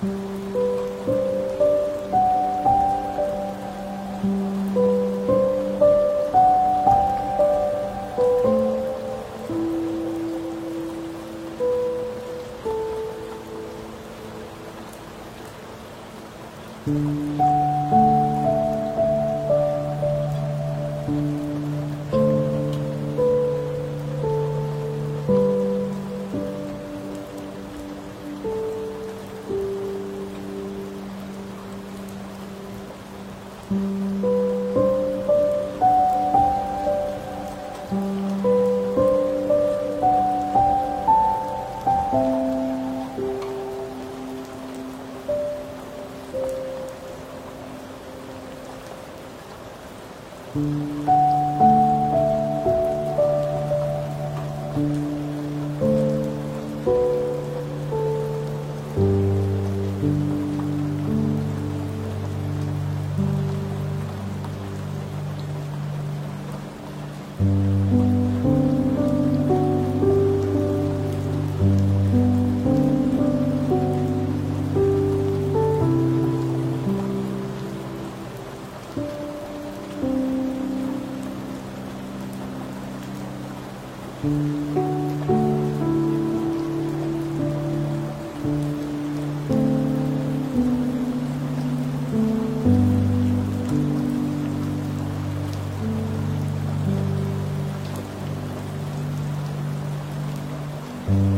Música thank mm -hmm. you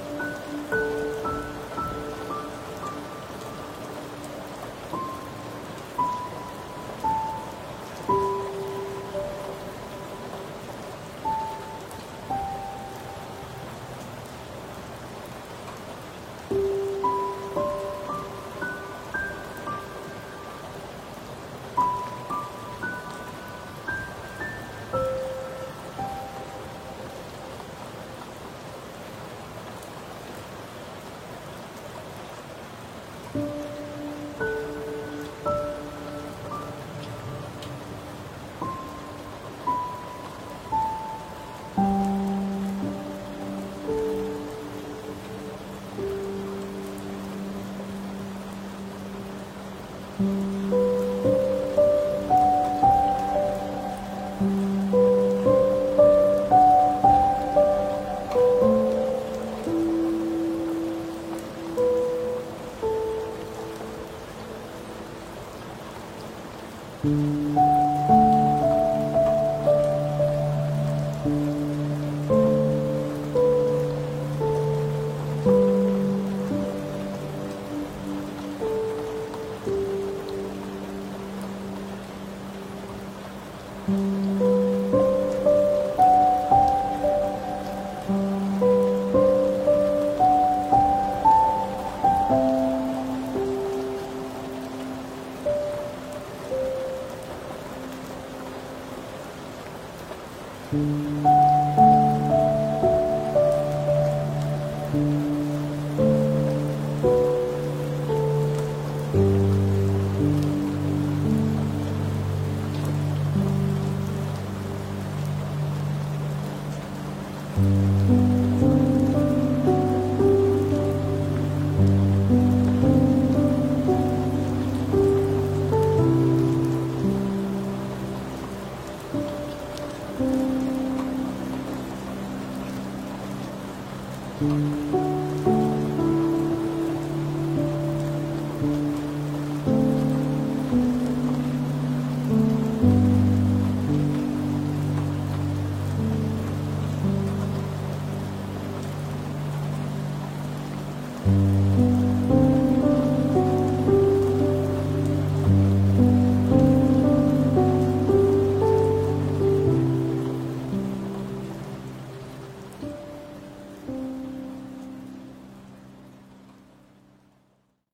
Thank mm -hmm. you.